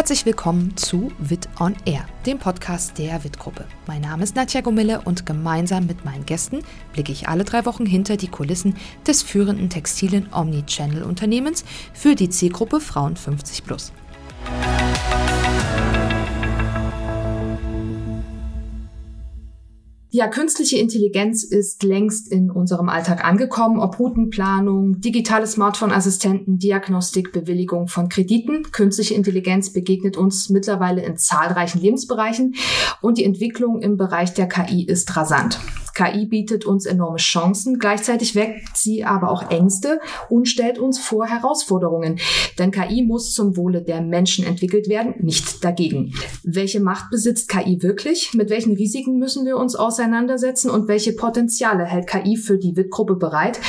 Herzlich willkommen zu Wit on Air, dem Podcast der Wit-Gruppe. Mein Name ist Nadja Gomille und gemeinsam mit meinen Gästen blicke ich alle drei Wochen hinter die Kulissen des führenden textilen Omnichannel-Unternehmens für die Zielgruppe Frauen 50 plus. Ja, künstliche Intelligenz ist längst in unserem Alltag angekommen, ob Routenplanung, digitale Smartphone-Assistenten, Diagnostik, Bewilligung von Krediten. Künstliche Intelligenz begegnet uns mittlerweile in zahlreichen Lebensbereichen und die Entwicklung im Bereich der KI ist rasant. KI bietet uns enorme Chancen, gleichzeitig weckt sie aber auch Ängste und stellt uns vor Herausforderungen. Denn KI muss zum Wohle der Menschen entwickelt werden, nicht dagegen. Welche Macht besitzt KI wirklich? Mit welchen Risiken müssen wir uns auseinandersetzen und welche Potenziale hält KI für die WIT-Gruppe bereit?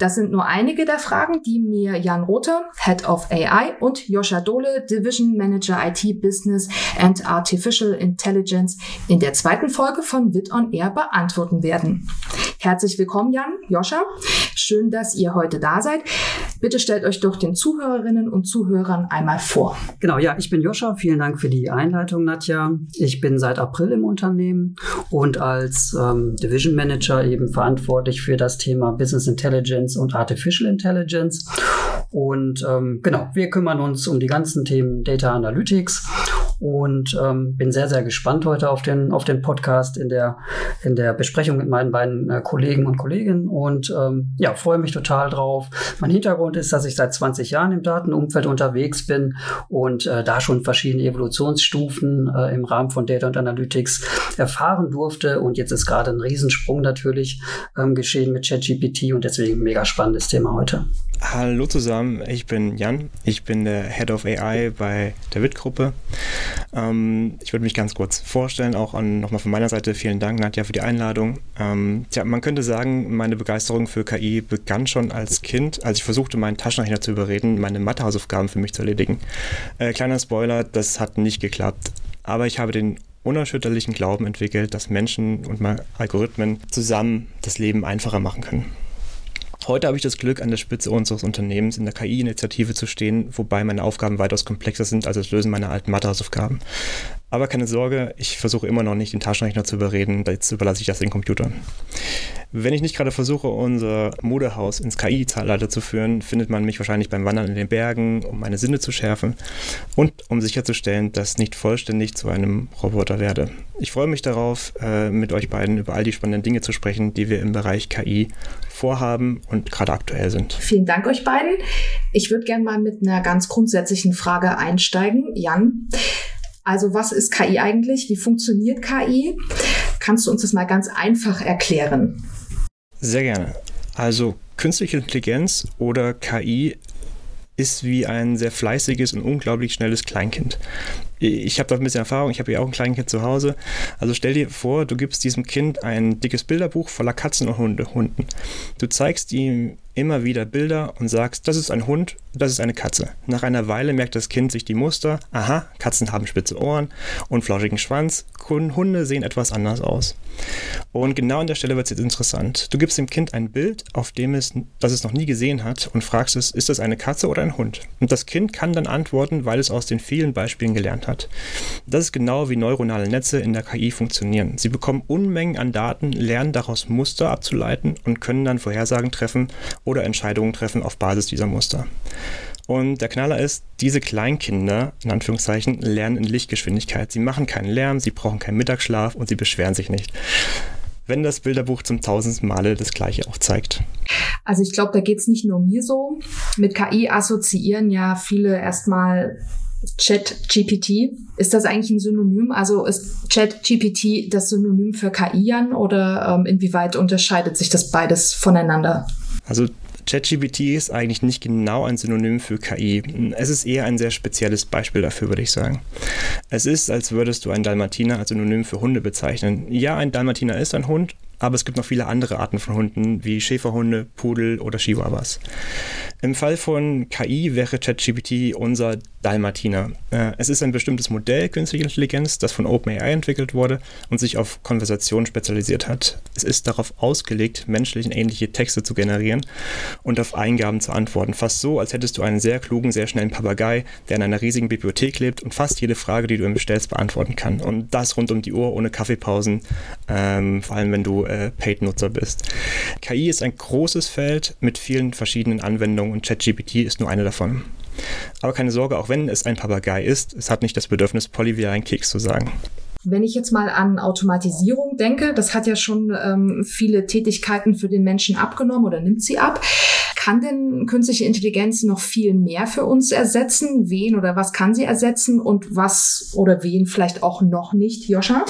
Das sind nur einige der Fragen, die mir Jan Rother, Head of AI, und Joscha Dohle, Division Manager IT Business and Artificial Intelligence, in der zweiten Folge von WIT on Air beantworten werden. Herzlich willkommen, Jan, Joscha. Schön, dass ihr heute da seid. Bitte stellt euch doch den Zuhörerinnen und Zuhörern einmal vor. Genau, ja, ich bin Joscha. Vielen Dank für die Einleitung, Nadja. Ich bin seit April im Unternehmen und als ähm, Division Manager eben verantwortlich für das Thema Business Intelligence und Artificial Intelligence. Und ähm, genau, wir kümmern uns um die ganzen Themen Data Analytics und ähm, bin sehr, sehr gespannt heute auf den, auf den Podcast in der, in der Besprechung mit meinen beiden äh, Kollegen und Kolleginnen und ähm, ja, freue mich total drauf. Mein Hintergrund ist, dass ich seit 20 Jahren im Datenumfeld unterwegs bin und äh, da schon verschiedene Evolutionsstufen äh, im Rahmen von Data und Analytics erfahren durfte und jetzt ist gerade ein Riesensprung natürlich ähm, geschehen mit ChatGPT und deswegen ein mega spannendes Thema heute. Hallo zusammen, ich bin Jan, ich bin der Head of AI bei der WIT-Gruppe. Ähm, ich würde mich ganz kurz vorstellen, auch nochmal von meiner Seite vielen Dank, Nadja, für die Einladung. Ähm, tja, man könnte sagen, meine Begeisterung für KI begann schon als Kind, als ich versuchte, meinen Taschenrechner zu überreden, meine Mathehausaufgaben für mich zu erledigen. Äh, kleiner Spoiler, das hat nicht geklappt. Aber ich habe den unerschütterlichen Glauben entwickelt, dass Menschen und Algorithmen zusammen das Leben einfacher machen können. Heute habe ich das Glück, an der Spitze unseres Unternehmens in der KI-Initiative zu stehen, wobei meine Aufgaben weitaus komplexer sind als das Lösen meiner alten Mathehausaufgaben. Aber keine Sorge, ich versuche immer noch nicht, den Taschenrechner zu überreden, jetzt überlasse ich das den Computern. Wenn ich nicht gerade versuche, unser Modehaus ins KI-Zeitalter zu führen, findet man mich wahrscheinlich beim Wandern in den Bergen, um meine Sinne zu schärfen und um sicherzustellen, dass nicht vollständig zu einem Roboter werde. Ich freue mich darauf, äh, mit euch beiden über all die spannenden Dinge zu sprechen, die wir im Bereich KI vorhaben und gerade aktuell sind. Vielen Dank euch beiden. Ich würde gerne mal mit einer ganz grundsätzlichen Frage einsteigen. Jan, also was ist KI eigentlich? Wie funktioniert KI? Kannst du uns das mal ganz einfach erklären? Sehr gerne. Also künstliche Intelligenz oder KI ist wie ein sehr fleißiges und unglaublich schnelles Kleinkind. Ich habe da ein bisschen Erfahrung, ich habe ja auch ein Kleinkind zu Hause. Also stell dir vor, du gibst diesem Kind ein dickes Bilderbuch voller Katzen und Hunde, Hunden. Du zeigst ihm immer wieder Bilder und sagst, das ist ein Hund, das ist eine Katze. Nach einer Weile merkt das Kind sich die Muster, aha, Katzen haben spitze Ohren und flauschigen Schwanz, Hunde sehen etwas anders aus. Und genau an der Stelle wird es jetzt interessant. Du gibst dem Kind ein Bild, auf dem es, das es noch nie gesehen hat und fragst es, ist das eine Katze oder ein Hund? Und das Kind kann dann antworten, weil es aus den vielen Beispielen gelernt hat. Das ist genau wie neuronale Netze in der KI funktionieren. Sie bekommen Unmengen an Daten, lernen daraus Muster abzuleiten und können dann Vorhersagen treffen oder Entscheidungen treffen auf Basis dieser Muster. Und der Knaller ist, diese Kleinkinder, in Anführungszeichen, lernen in Lichtgeschwindigkeit. Sie machen keinen Lärm, sie brauchen keinen Mittagsschlaf und sie beschweren sich nicht. Wenn das Bilderbuch zum tausendsten Male das gleiche auch zeigt. Also ich glaube, da geht es nicht nur mir so. Mit KI assoziieren ja viele erstmal Chat-GPT. Ist das eigentlich ein Synonym? Also ist Chat-GPT das Synonym für KI an oder ähm, inwieweit unterscheidet sich das beides voneinander? Also ChatGPT ist eigentlich nicht genau ein Synonym für KI. Es ist eher ein sehr spezielles Beispiel dafür, würde ich sagen. Es ist, als würdest du einen Dalmatiner als Synonym für Hunde bezeichnen. Ja, ein Dalmatiner ist ein Hund, aber es gibt noch viele andere Arten von Hunden, wie Schäferhunde, Pudel oder Chihuahuas. Im Fall von KI wäre ChatGPT unser Dalmatiner. Äh, es ist ein bestimmtes Modell künstliche Intelligenz, das von OpenAI entwickelt wurde und sich auf Konversation spezialisiert hat. Es ist darauf ausgelegt, menschlichen ähnliche Texte zu generieren und auf Eingaben zu antworten. Fast so, als hättest du einen sehr klugen, sehr schnellen Papagei, der in einer riesigen Bibliothek lebt und fast jede Frage, die du ihm stellst, beantworten kann. Und das rund um die Uhr, ohne Kaffeepausen, ähm, vor allem wenn du äh, Paid-Nutzer bist. KI ist ein großes Feld mit vielen verschiedenen Anwendungen und ChatGPT ist nur eine davon. Aber keine Sorge, auch wenn es ein Papagei ist, es hat nicht das Bedürfnis, Polly wie ein Keks zu sagen. Wenn ich jetzt mal an Automatisierung denke, das hat ja schon ähm, viele Tätigkeiten für den Menschen abgenommen oder nimmt sie ab. Kann denn künstliche Intelligenz noch viel mehr für uns ersetzen? Wen oder was kann sie ersetzen und was oder wen vielleicht auch noch nicht, Joscha?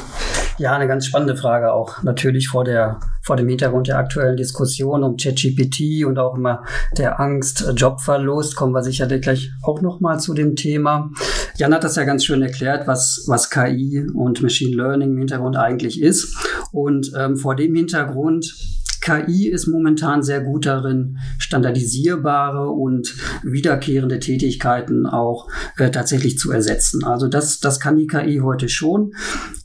Ja, eine ganz spannende Frage auch natürlich vor der vor dem Hintergrund der aktuellen Diskussion um ChatGPT und auch immer der Angst äh, Jobverlust kommen wir sicherlich gleich auch noch mal zu dem Thema. Jan hat das ja ganz schön erklärt, was was KI und Machine Learning im Hintergrund eigentlich ist und ähm, vor dem Hintergrund KI ist momentan sehr gut darin, standardisierbare und wiederkehrende Tätigkeiten auch äh, tatsächlich zu ersetzen. Also das, das kann die KI heute schon.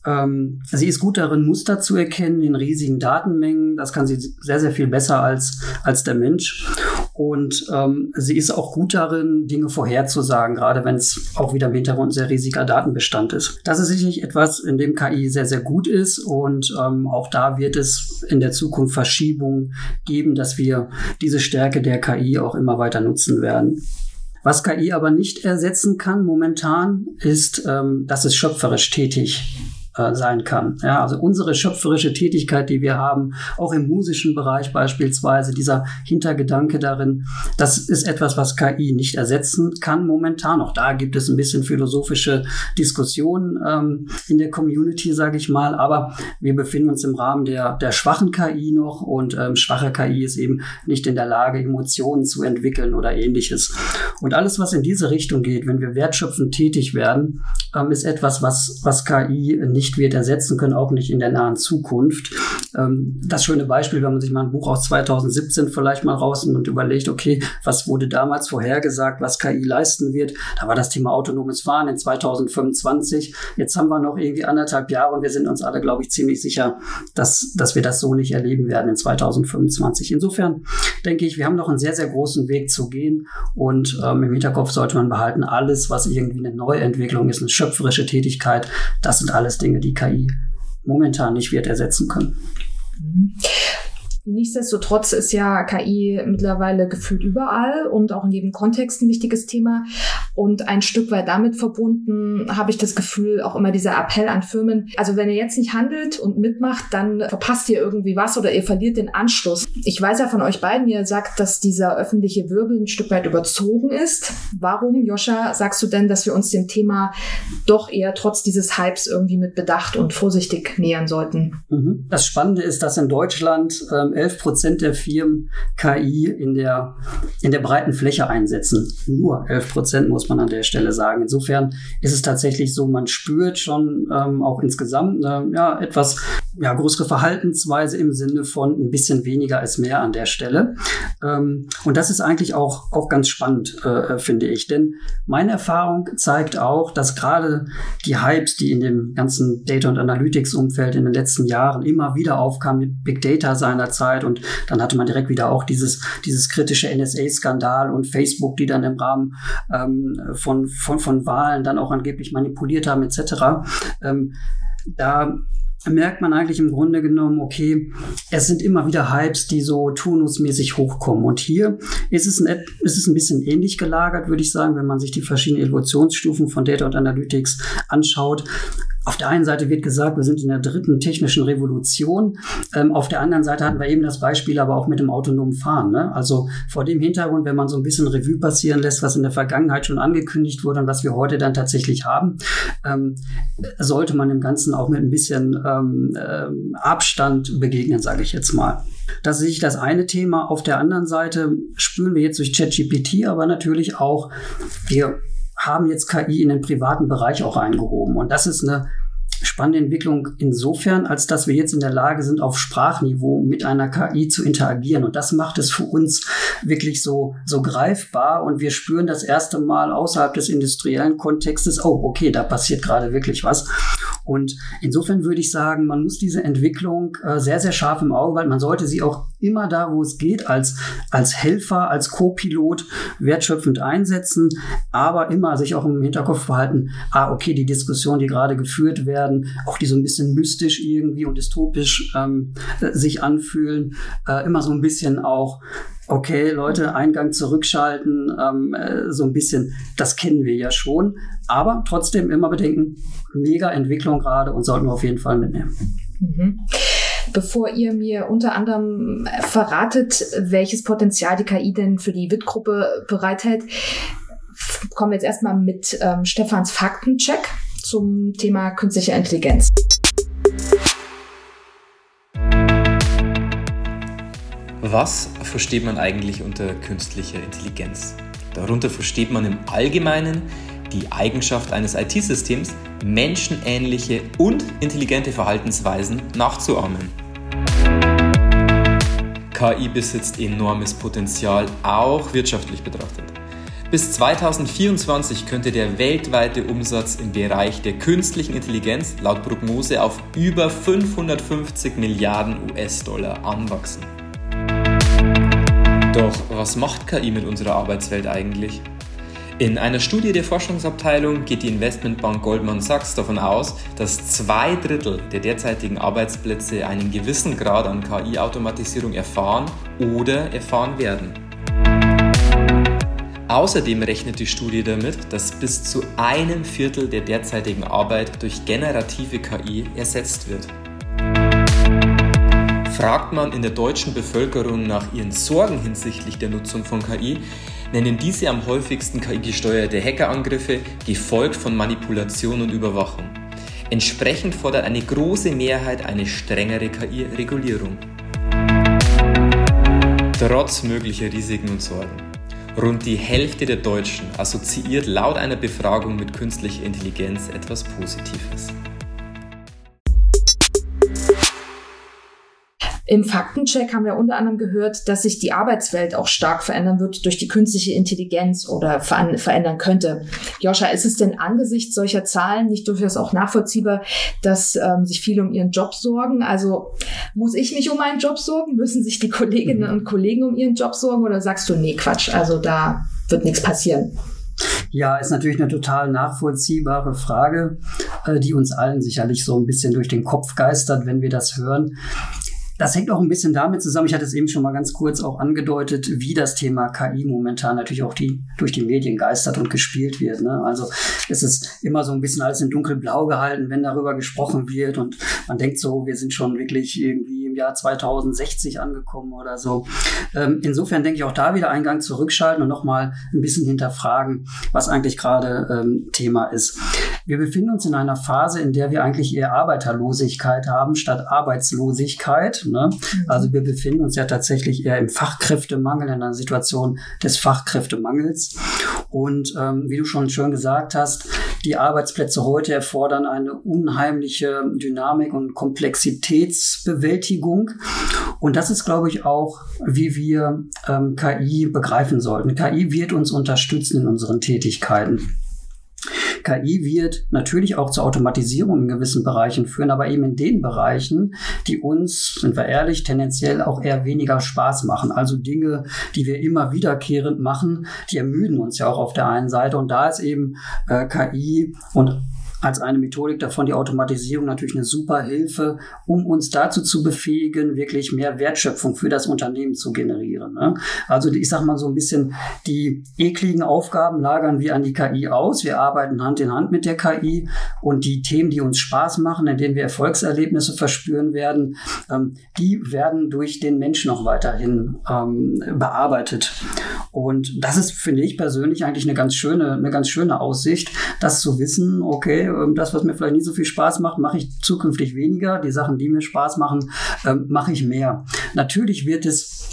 Ähm, sie ist gut darin, Muster zu erkennen in riesigen Datenmengen. Das kann sie sehr, sehr viel besser als, als der Mensch. Und ähm, sie ist auch gut darin, Dinge vorherzusagen, gerade wenn es auch wieder im Hintergrund ein sehr riesiger Datenbestand ist. Das ist sicherlich etwas, in dem KI sehr, sehr gut ist. Und ähm, auch da wird es in der Zukunft Verschiebungen geben, dass wir diese Stärke der KI auch immer weiter nutzen werden. Was KI aber nicht ersetzen kann momentan, ist, ähm, dass es schöpferisch tätig äh, sein kann. Ja, also unsere schöpferische Tätigkeit, die wir haben, auch im musischen Bereich beispielsweise, dieser Hintergedanke darin, das ist etwas, was KI nicht ersetzen kann momentan. Auch da gibt es ein bisschen philosophische Diskussionen ähm, in der Community, sage ich mal. Aber wir befinden uns im Rahmen der, der schwachen KI noch und ähm, schwache KI ist eben nicht in der Lage, Emotionen zu entwickeln oder ähnliches. Und alles, was in diese Richtung geht, wenn wir wertschöpfend tätig werden, ähm, ist etwas, was, was KI nicht nicht wird ersetzen können, auch nicht in der nahen Zukunft. Ähm, das schöne Beispiel, wenn man sich mal ein Buch aus 2017 vielleicht mal rausnimmt und überlegt, okay, was wurde damals vorhergesagt, was KI leisten wird, da war das Thema autonomes Fahren in 2025. Jetzt haben wir noch irgendwie anderthalb Jahre und wir sind uns alle, glaube ich, ziemlich sicher, dass, dass wir das so nicht erleben werden in 2025. Insofern denke ich, wir haben noch einen sehr, sehr großen Weg zu gehen und ähm, im Hinterkopf sollte man behalten, alles, was irgendwie eine Neuentwicklung ist, eine schöpferische Tätigkeit, das sind alles Dinge, Dinge, die KI momentan nicht wird ersetzen können. Nichtsdestotrotz ist ja KI mittlerweile gefühlt überall und auch in jedem Kontext ein wichtiges Thema. Und ein Stück weit damit verbunden habe ich das Gefühl, auch immer dieser Appell an Firmen. Also wenn ihr jetzt nicht handelt und mitmacht, dann verpasst ihr irgendwie was oder ihr verliert den Anschluss. Ich weiß ja von euch beiden, ihr sagt, dass dieser öffentliche Wirbel ein Stück weit überzogen ist. Warum, Joscha, sagst du denn, dass wir uns dem Thema doch eher trotz dieses Hypes irgendwie mit Bedacht und vorsichtig nähern sollten? Mhm. Das Spannende ist, dass in Deutschland ähm, 11 Prozent der Firmen KI in der, in der breiten Fläche einsetzen. Nur 11 Prozent muss man an der Stelle sagen. Insofern ist es tatsächlich so, man spürt schon ähm, auch insgesamt eine ja, etwas ja, größere Verhaltensweise im Sinne von ein bisschen weniger als mehr an der Stelle. Ähm, und das ist eigentlich auch, auch ganz spannend, äh, finde ich. Denn meine Erfahrung zeigt auch, dass gerade die Hypes, die in dem ganzen Data- und Analytics-Umfeld in den letzten Jahren immer wieder aufkamen mit Big Data seinerzeit, Zeit und dann hatte man direkt wieder auch dieses, dieses kritische NSA-Skandal und Facebook, die dann im Rahmen ähm, von, von, von Wahlen dann auch angeblich manipuliert haben etc. Ähm, da merkt man eigentlich im Grunde genommen, okay, es sind immer wieder Hypes, die so turnusmäßig hochkommen. Und hier ist es ein, ist es ein bisschen ähnlich gelagert, würde ich sagen, wenn man sich die verschiedenen Evolutionsstufen von Data und Analytics anschaut. Auf der einen Seite wird gesagt, wir sind in der dritten technischen Revolution. Ähm, auf der anderen Seite hatten wir eben das Beispiel aber auch mit dem autonomen Fahren. Ne? Also vor dem Hintergrund, wenn man so ein bisschen Revue passieren lässt, was in der Vergangenheit schon angekündigt wurde und was wir heute dann tatsächlich haben, ähm, sollte man dem Ganzen auch mit ein bisschen ähm, äh, Abstand begegnen, sage ich jetzt mal. Das ist das eine Thema. Auf der anderen Seite spüren wir jetzt durch ChatGPT aber natürlich auch, wir haben jetzt KI in den privaten Bereich auch eingehoben. Und das ist eine spannende Entwicklung insofern, als dass wir jetzt in der Lage sind, auf Sprachniveau mit einer KI zu interagieren. Und das macht es für uns wirklich so, so greifbar. Und wir spüren das erste Mal außerhalb des industriellen Kontextes, oh, okay, da passiert gerade wirklich was. Und insofern würde ich sagen, man muss diese Entwicklung äh, sehr, sehr scharf im Auge weil Man sollte sie auch immer da, wo es geht, als, als Helfer, als Co-Pilot wertschöpfend einsetzen, aber immer sich auch im Hinterkopf behalten, ah, okay, die Diskussionen, die gerade geführt werden, auch die so ein bisschen mystisch irgendwie und dystopisch ähm, sich anfühlen, äh, immer so ein bisschen auch okay, Leute, Eingang zurückschalten, ähm, äh, so ein bisschen, das kennen wir ja schon. Aber trotzdem immer bedenken, mega Entwicklung gerade und sollten wir auf jeden Fall mitnehmen. Mhm. Bevor ihr mir unter anderem verratet, welches Potenzial die KI denn für die WIT-Gruppe bereithält, kommen wir jetzt erstmal mit ähm, Stefans Faktencheck zum Thema künstliche Intelligenz. Was versteht man eigentlich unter künstlicher Intelligenz? Darunter versteht man im Allgemeinen die Eigenschaft eines IT-Systems, menschenähnliche und intelligente Verhaltensweisen nachzuahmen. KI besitzt enormes Potenzial, auch wirtschaftlich betrachtet. Bis 2024 könnte der weltweite Umsatz im Bereich der künstlichen Intelligenz laut Prognose auf über 550 Milliarden US-Dollar anwachsen. Doch was macht KI mit unserer Arbeitswelt eigentlich? In einer Studie der Forschungsabteilung geht die Investmentbank Goldman Sachs davon aus, dass zwei Drittel der derzeitigen Arbeitsplätze einen gewissen Grad an KI-Automatisierung erfahren oder erfahren werden. Außerdem rechnet die Studie damit, dass bis zu einem Viertel der derzeitigen Arbeit durch generative KI ersetzt wird. Fragt man in der deutschen Bevölkerung nach ihren Sorgen hinsichtlich der Nutzung von KI, nennen diese am häufigsten KI-gesteuerte Hackerangriffe, gefolgt von Manipulation und Überwachung. Entsprechend fordert eine große Mehrheit eine strengere KI-Regulierung. Trotz möglicher Risiken und Sorgen. Rund die Hälfte der Deutschen assoziiert laut einer Befragung mit künstlicher Intelligenz etwas Positives. Im Faktencheck haben wir unter anderem gehört, dass sich die Arbeitswelt auch stark verändern wird durch die künstliche Intelligenz oder ver verändern könnte. Joscha, ist es denn angesichts solcher Zahlen nicht durchaus auch nachvollziehbar, dass ähm, sich viele um ihren Job sorgen? Also muss ich mich um meinen Job sorgen? Müssen sich die Kolleginnen und Kollegen um ihren Job sorgen? Oder sagst du, nee, Quatsch, also da wird nichts passieren? Ja, ist natürlich eine total nachvollziehbare Frage, äh, die uns allen sicherlich so ein bisschen durch den Kopf geistert, wenn wir das hören. Das hängt auch ein bisschen damit zusammen, ich hatte es eben schon mal ganz kurz auch angedeutet, wie das Thema KI momentan natürlich auch die, durch die Medien geistert und gespielt wird. Ne? Also es ist immer so ein bisschen alles in dunkelblau gehalten, wenn darüber gesprochen wird und man denkt so, wir sind schon wirklich irgendwie im Jahr 2060 angekommen oder so. Ähm, insofern denke ich auch da wieder Eingang zurückschalten und nochmal ein bisschen hinterfragen, was eigentlich gerade ähm, Thema ist. Wir befinden uns in einer Phase, in der wir eigentlich eher Arbeiterlosigkeit haben statt Arbeitslosigkeit. Ne? Mhm. Also wir befinden uns ja tatsächlich eher im Fachkräftemangel, in einer Situation des Fachkräftemangels. Und ähm, wie du schon schön gesagt hast, die Arbeitsplätze heute erfordern eine unheimliche Dynamik und Komplexitätsbewältigung. Und das ist, glaube ich, auch, wie wir ähm, KI begreifen sollten. KI wird uns unterstützen in unseren Tätigkeiten. KI wird natürlich auch zur Automatisierung in gewissen Bereichen führen, aber eben in den Bereichen, die uns, sind wir ehrlich, tendenziell auch eher weniger Spaß machen. Also Dinge, die wir immer wiederkehrend machen, die ermüden uns ja auch auf der einen Seite. Und da ist eben äh, KI und als eine Methodik davon die Automatisierung natürlich eine super Hilfe, um uns dazu zu befähigen, wirklich mehr Wertschöpfung für das Unternehmen zu generieren. Ne? Also ich sage mal so ein bisschen, die ekligen Aufgaben lagern wir an die KI aus. Wir arbeiten Hand in Hand mit der KI und die Themen, die uns Spaß machen, in denen wir Erfolgserlebnisse verspüren werden, ähm, die werden durch den Menschen noch weiterhin ähm, bearbeitet. Und das ist, finde ich persönlich, eigentlich eine ganz schöne, eine ganz schöne Aussicht, das zu wissen, okay, ähm, das, was mir vielleicht nicht so viel Spaß macht, mache ich zukünftig weniger. Die Sachen, die mir Spaß machen, ähm, mache ich mehr. Natürlich wird es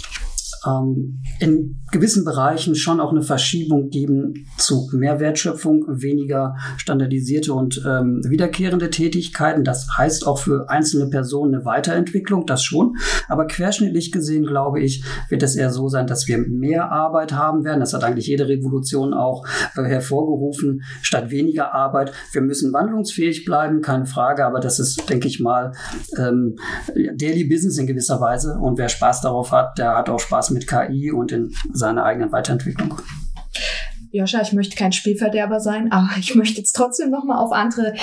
ähm, in gewissen Bereichen schon auch eine Verschiebung geben zu mehr Wertschöpfung, weniger standardisierte und ähm, wiederkehrende Tätigkeiten. Das heißt auch für einzelne Personen eine Weiterentwicklung, das schon. Aber querschnittlich gesehen, glaube ich, wird es eher so sein, dass wir mehr Arbeit haben werden. Das hat eigentlich jede Revolution auch äh, hervorgerufen, statt weniger Arbeit. Wir müssen wandlungsfähig bleiben, keine Frage, aber das ist, denke ich mal, ähm, Daily Business in gewisser Weise. Und wer Spaß darauf hat, der hat auch Spaß mit KI und in seiner eigenen Weiterentwicklung. Joscha, ich möchte kein Spielverderber sein, aber ich möchte jetzt trotzdem nochmal auf andere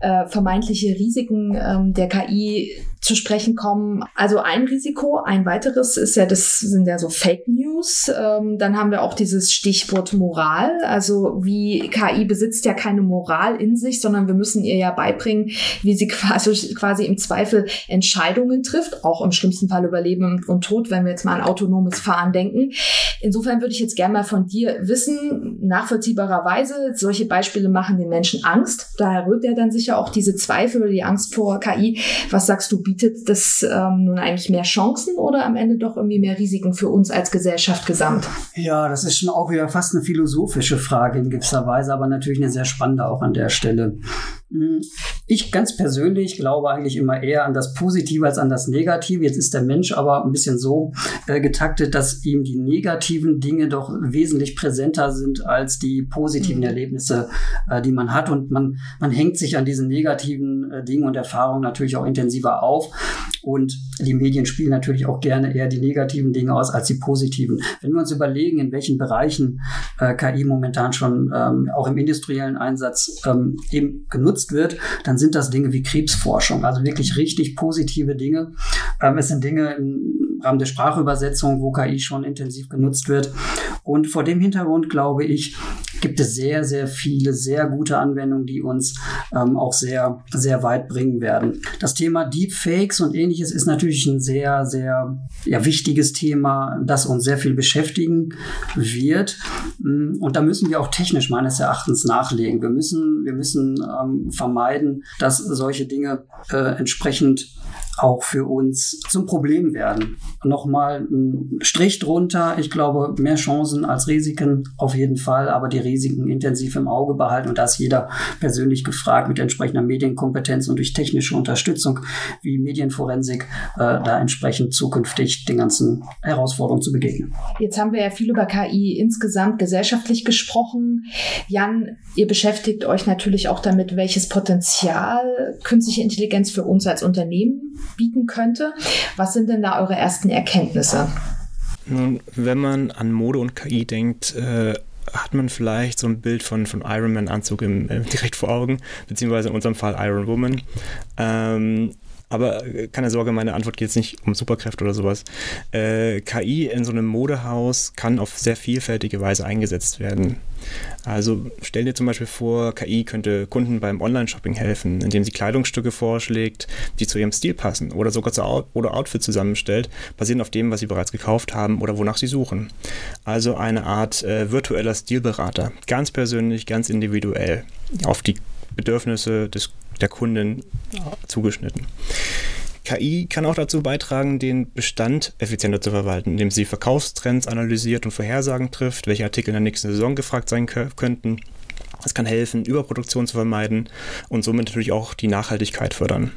äh, vermeintliche Risiken ähm, der KI zu sprechen kommen. Also ein Risiko, ein weiteres ist ja, das sind ja so Fake News. Ähm, dann haben wir auch dieses Stichwort Moral. Also wie KI besitzt ja keine Moral in sich, sondern wir müssen ihr ja beibringen, wie sie quasi, quasi im Zweifel Entscheidungen trifft, auch im schlimmsten Fall über Leben und Tod, wenn wir jetzt mal an autonomes Fahren denken. Insofern würde ich jetzt gerne mal von dir wissen, nachvollziehbarerweise, solche Beispiele machen den Menschen Angst. Daher rührt ja dann sicher auch diese Zweifel oder die Angst vor KI. Was sagst du, bietet das ähm, nun eigentlich mehr Chancen oder am Ende doch irgendwie mehr Risiken für uns als Gesellschaft gesamt? Ja, das ist schon auch wieder fast eine philosophische Frage in gewisser Weise, aber natürlich eine sehr spannende auch an der Stelle. Hm, ich ganz persönlich glaube eigentlich immer eher an das Positive als an das Negative. Jetzt ist der Mensch aber ein bisschen so äh, getaktet, dass ihm die negativen Dinge doch wesentlich präsenter sind als die positiven mhm. Erlebnisse, äh, die man hat. Und man, man hängt sich an diesen negativen äh, Dingen und Erfahrungen natürlich auch intensiver auf. Und die Medien spielen natürlich auch gerne eher die negativen Dinge aus als die positiven. Wenn wir uns überlegen, in welchen Bereichen äh, KI momentan schon ähm, auch im industriellen Einsatz ähm, eben genutzt wird, dann sind das Dinge wie Krebsforschung, also wirklich richtig positive Dinge. Ähm, es sind Dinge im Rahmen der Sprachübersetzung, wo KI schon intensiv genutzt wird. Und vor dem Hintergrund glaube ich, gibt es sehr, sehr viele sehr gute Anwendungen, die uns ähm, auch sehr, sehr weit bringen werden. Das Thema Deepfakes und ähnliches ist natürlich ein sehr, sehr ja, wichtiges Thema, das uns sehr viel beschäftigen wird. Mm, und da müssen wir auch technisch meines Erachtens nachlegen. Wir müssen, wir müssen ähm, vermeiden, dass solche Dinge äh, entsprechend auch für uns zum Problem werden. Nochmal ein Strich drunter. Ich glaube, mehr Chancen als Risiken auf jeden Fall, aber die Risiken intensiv im Auge behalten. Und da ist jeder persönlich gefragt mit entsprechender Medienkompetenz und durch technische Unterstützung wie Medienforensik äh, da entsprechend zukünftig den ganzen Herausforderungen zu begegnen. Jetzt haben wir ja viel über KI insgesamt gesellschaftlich gesprochen. Jan, ihr beschäftigt euch natürlich auch damit, welches Potenzial künstliche Intelligenz für uns als Unternehmen bieten könnte. Was sind denn da eure ersten Erkenntnisse? Nun, wenn man an Mode und KI denkt, äh, hat man vielleicht so ein Bild von, von Iron Man Anzug im, äh, direkt vor Augen, beziehungsweise in unserem Fall Iron Woman. Ähm, aber äh, keine Sorge, meine Antwort geht jetzt nicht um Superkräfte oder sowas. Äh, KI in so einem Modehaus kann auf sehr vielfältige Weise eingesetzt werden. Also stell dir zum Beispiel vor, KI könnte Kunden beim Online-Shopping helfen, indem sie Kleidungsstücke vorschlägt, die zu ihrem Stil passen oder sogar zu Out oder Outfit zusammenstellt, basierend auf dem, was sie bereits gekauft haben oder wonach sie suchen. Also eine Art äh, virtueller Stilberater, ganz persönlich, ganz individuell, auf die Bedürfnisse des der Kundin zugeschnitten. KI kann auch dazu beitragen, den Bestand effizienter zu verwalten, indem sie Verkaufstrends analysiert und Vorhersagen trifft, welche Artikel in der nächsten Saison gefragt sein könnten es kann helfen, Überproduktion zu vermeiden und somit natürlich auch die Nachhaltigkeit fördern.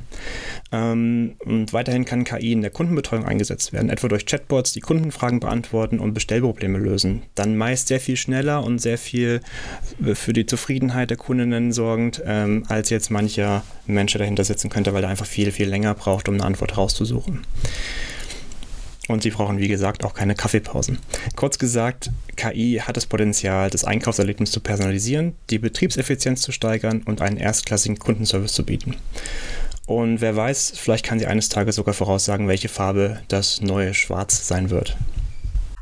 Ähm, und weiterhin kann KI in der Kundenbetreuung eingesetzt werden, etwa durch Chatbots, die Kundenfragen beantworten und Bestellprobleme lösen. Dann meist sehr viel schneller und sehr viel äh, für die Zufriedenheit der Kundinnen sorgend, ähm, als jetzt mancher Mensch dahinter sitzen könnte, weil er einfach viel, viel länger braucht, um eine Antwort rauszusuchen. Und sie brauchen, wie gesagt, auch keine Kaffeepausen. Kurz gesagt, KI hat das Potenzial, das Einkaufserlebnis zu personalisieren, die Betriebseffizienz zu steigern und einen erstklassigen Kundenservice zu bieten. Und wer weiß, vielleicht kann sie eines Tages sogar voraussagen, welche Farbe das neue Schwarz sein wird.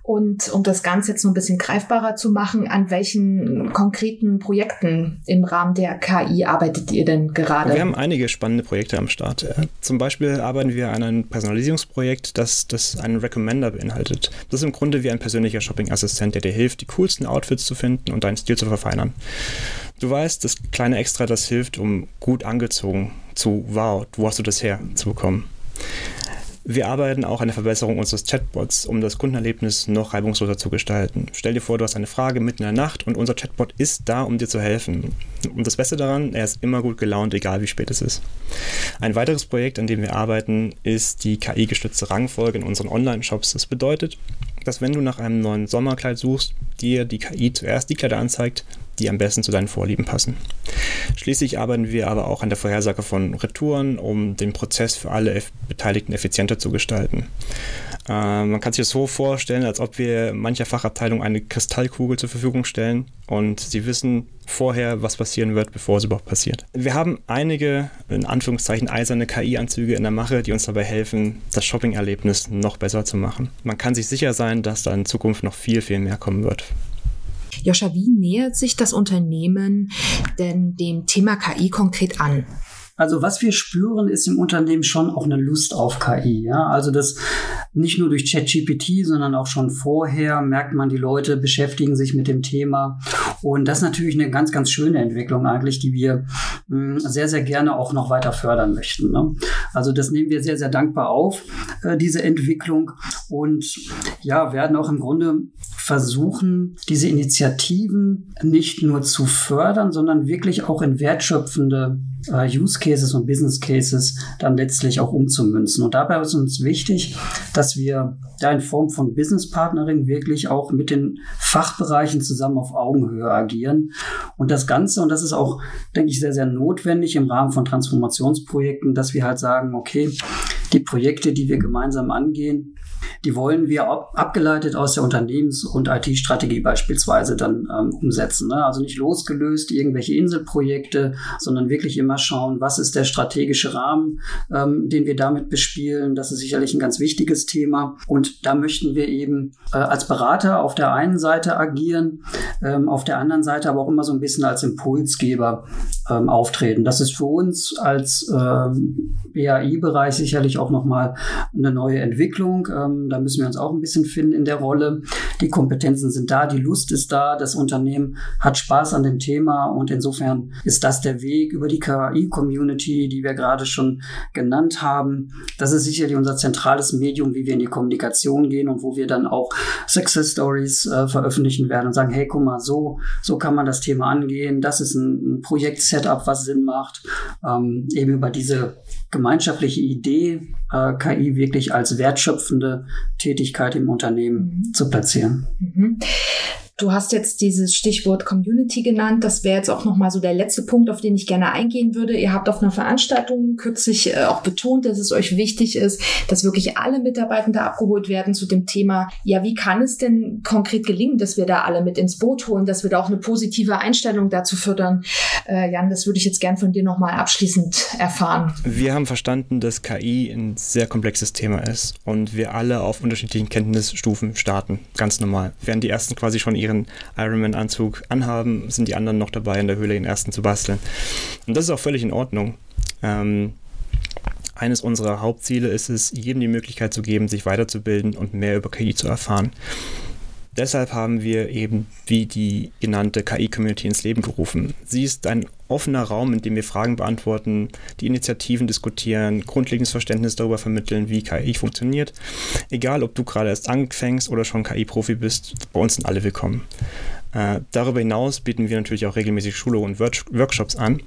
Und um das Ganze jetzt noch ein bisschen greifbarer zu machen, an welchen konkreten Projekten im Rahmen der KI arbeitet ihr denn gerade? Wir haben einige spannende Projekte am Start. Zum Beispiel arbeiten wir an einem Personalisierungsprojekt, das, das einen Recommender beinhaltet. Das ist im Grunde wie ein persönlicher Shopping-Assistent, der dir hilft, die coolsten Outfits zu finden und deinen Stil zu verfeinern. Du weißt, das kleine Extra, das hilft, um gut angezogen zu, wow, wo hast du das her, zu bekommen. Wir arbeiten auch an der Verbesserung unseres Chatbots, um das Kundenerlebnis noch reibungsloser zu gestalten. Stell dir vor, du hast eine Frage mitten in der Nacht und unser Chatbot ist da, um dir zu helfen. Und das Beste daran, er ist immer gut gelaunt, egal wie spät es ist. Ein weiteres Projekt, an dem wir arbeiten, ist die KI-gestützte Rangfolge in unseren Online-Shops. Das bedeutet, dass wenn du nach einem neuen Sommerkleid suchst, dir die KI zuerst die Kleider anzeigt, die am besten zu deinen Vorlieben passen. Schließlich arbeiten wir aber auch an der Vorhersage von Retouren, um den Prozess für alle Beteiligten effizienter zu gestalten. Äh, man kann sich das so vorstellen, als ob wir mancher Fachabteilung eine Kristallkugel zur Verfügung stellen und sie wissen vorher, was passieren wird, bevor es überhaupt passiert. Wir haben einige, in Anführungszeichen, eiserne KI-Anzüge in der Mache, die uns dabei helfen, das Shopping-Erlebnis noch besser zu machen. Man kann sich sicher sein, dass da in Zukunft noch viel, viel mehr kommen wird. Joscha, wie nähert sich das Unternehmen denn dem Thema KI konkret an? Also was wir spüren, ist im Unternehmen schon auch eine Lust auf KI. Ja? Also das nicht nur durch ChatGPT, sondern auch schon vorher merkt man, die Leute beschäftigen sich mit dem Thema. Und das ist natürlich eine ganz, ganz schöne Entwicklung eigentlich, die wir hm, sehr, sehr gerne auch noch weiter fördern möchten. Ne? Also das nehmen wir sehr, sehr dankbar auf, äh, diese Entwicklung. Und ja, werden auch im Grunde versuchen, diese Initiativen nicht nur zu fördern, sondern wirklich auch in wertschöpfende äh, Use Cases und Business Cases dann letztlich auch umzumünzen. Und dabei ist uns wichtig, dass wir da in Form von Business Partnering wirklich auch mit den Fachbereichen zusammen auf Augenhöhe agieren. Und das Ganze, und das ist auch, denke ich, sehr, sehr notwendig im Rahmen von Transformationsprojekten, dass wir halt sagen, okay, die Projekte, die wir gemeinsam angehen, die wollen wir ab, abgeleitet aus der Unternehmens- und IT-Strategie beispielsweise dann ähm, umsetzen. Ne? Also nicht losgelöst irgendwelche Inselprojekte, sondern wirklich immer schauen, was ist der strategische Rahmen, ähm, den wir damit bespielen. Das ist sicherlich ein ganz wichtiges Thema. Und da möchten wir eben äh, als Berater auf der einen Seite agieren, ähm, auf der anderen Seite aber auch immer so ein bisschen als Impulsgeber ähm, auftreten. Das ist für uns als ähm, BAI-Bereich sicherlich auch nochmal eine neue Entwicklung. Da müssen wir uns auch ein bisschen finden in der Rolle. Die Kompetenzen sind da, die Lust ist da, das Unternehmen hat Spaß an dem Thema und insofern ist das der Weg über die KI-Community, die wir gerade schon genannt haben. Das ist sicherlich unser zentrales Medium, wie wir in die Kommunikation gehen und wo wir dann auch Success Stories äh, veröffentlichen werden und sagen, hey, guck mal, so, so kann man das Thema angehen. Das ist ein, ein Projekt-Setup, was Sinn macht. Ähm, eben über diese gemeinschaftliche Idee, äh, KI wirklich als wertschöpfende Tätigkeit im Unternehmen mhm. zu platzieren. Mhm. Du hast jetzt dieses Stichwort Community genannt. Das wäre jetzt auch nochmal so der letzte Punkt, auf den ich gerne eingehen würde. Ihr habt auf einer Veranstaltung kürzlich äh, auch betont, dass es euch wichtig ist, dass wirklich alle Mitarbeitende abgeholt werden zu dem Thema. Ja, wie kann es denn konkret gelingen, dass wir da alle mit ins Boot holen, dass wir da auch eine positive Einstellung dazu fördern? Äh, Jan, das würde ich jetzt gern von dir nochmal abschließend erfahren. Wir haben verstanden, dass KI ein sehr komplexes Thema ist und wir alle auf unterschiedlichen Kenntnisstufen starten. Ganz normal. Während die ersten quasi schon ihre ihren Ironman-Anzug anhaben, sind die anderen noch dabei, in der Höhle den ersten zu basteln. Und das ist auch völlig in Ordnung. Ähm, eines unserer Hauptziele ist es, jedem die Möglichkeit zu geben, sich weiterzubilden und mehr über KI zu erfahren. Deshalb haben wir eben wie die genannte KI-Community ins Leben gerufen. Sie ist ein offener Raum, in dem wir Fragen beantworten, die Initiativen diskutieren, grundlegendes Verständnis darüber vermitteln, wie KI funktioniert. Egal, ob du gerade erst anfängst oder schon KI-Profi bist, bei uns sind alle willkommen. Äh, darüber hinaus bieten wir natürlich auch regelmäßig Schulungen und Workshops an,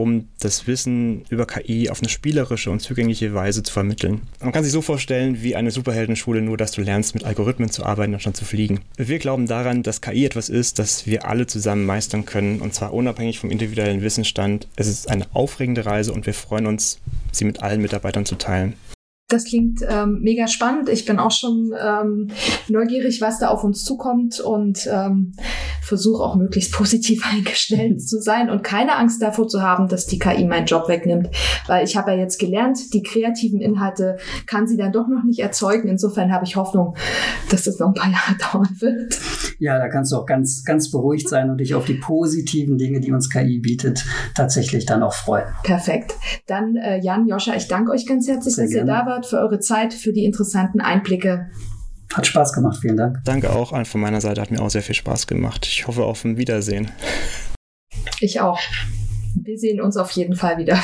um das Wissen über KI auf eine spielerische und zugängliche Weise zu vermitteln. Man kann sich so vorstellen wie eine Superheldenschule, nur dass du lernst, mit Algorithmen zu arbeiten, anstatt zu fliegen. Wir glauben daran, dass KI etwas ist, das wir alle zusammen meistern können, und zwar unabhängig vom individuellen Wissensstand. Es ist eine aufregende Reise und wir freuen uns, sie mit allen Mitarbeitern zu teilen. Das klingt ähm, mega spannend. Ich bin auch schon ähm, neugierig, was da auf uns zukommt und ähm, versuche auch möglichst positiv eingestellt zu sein und keine Angst davor zu haben, dass die KI meinen Job wegnimmt. Weil ich habe ja jetzt gelernt, die kreativen Inhalte kann sie dann doch noch nicht erzeugen. Insofern habe ich Hoffnung, dass das noch ein paar Jahre dauern wird. Ja, da kannst du auch ganz, ganz beruhigt sein und dich auf die positiven Dinge, die uns KI bietet, tatsächlich dann auch freuen. Perfekt. Dann äh, Jan, Joscha, ich danke euch ganz herzlich, Sehr dass gerne. ihr da wart Robert, für eure Zeit, für die interessanten Einblicke. Hat Spaß gemacht, vielen Dank. Danke auch von meiner Seite, hat mir auch sehr viel Spaß gemacht. Ich hoffe auf ein Wiedersehen. Ich auch. Wir sehen uns auf jeden Fall wieder.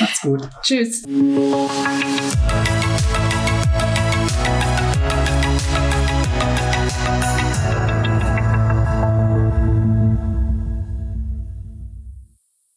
Macht's gut. Tschüss.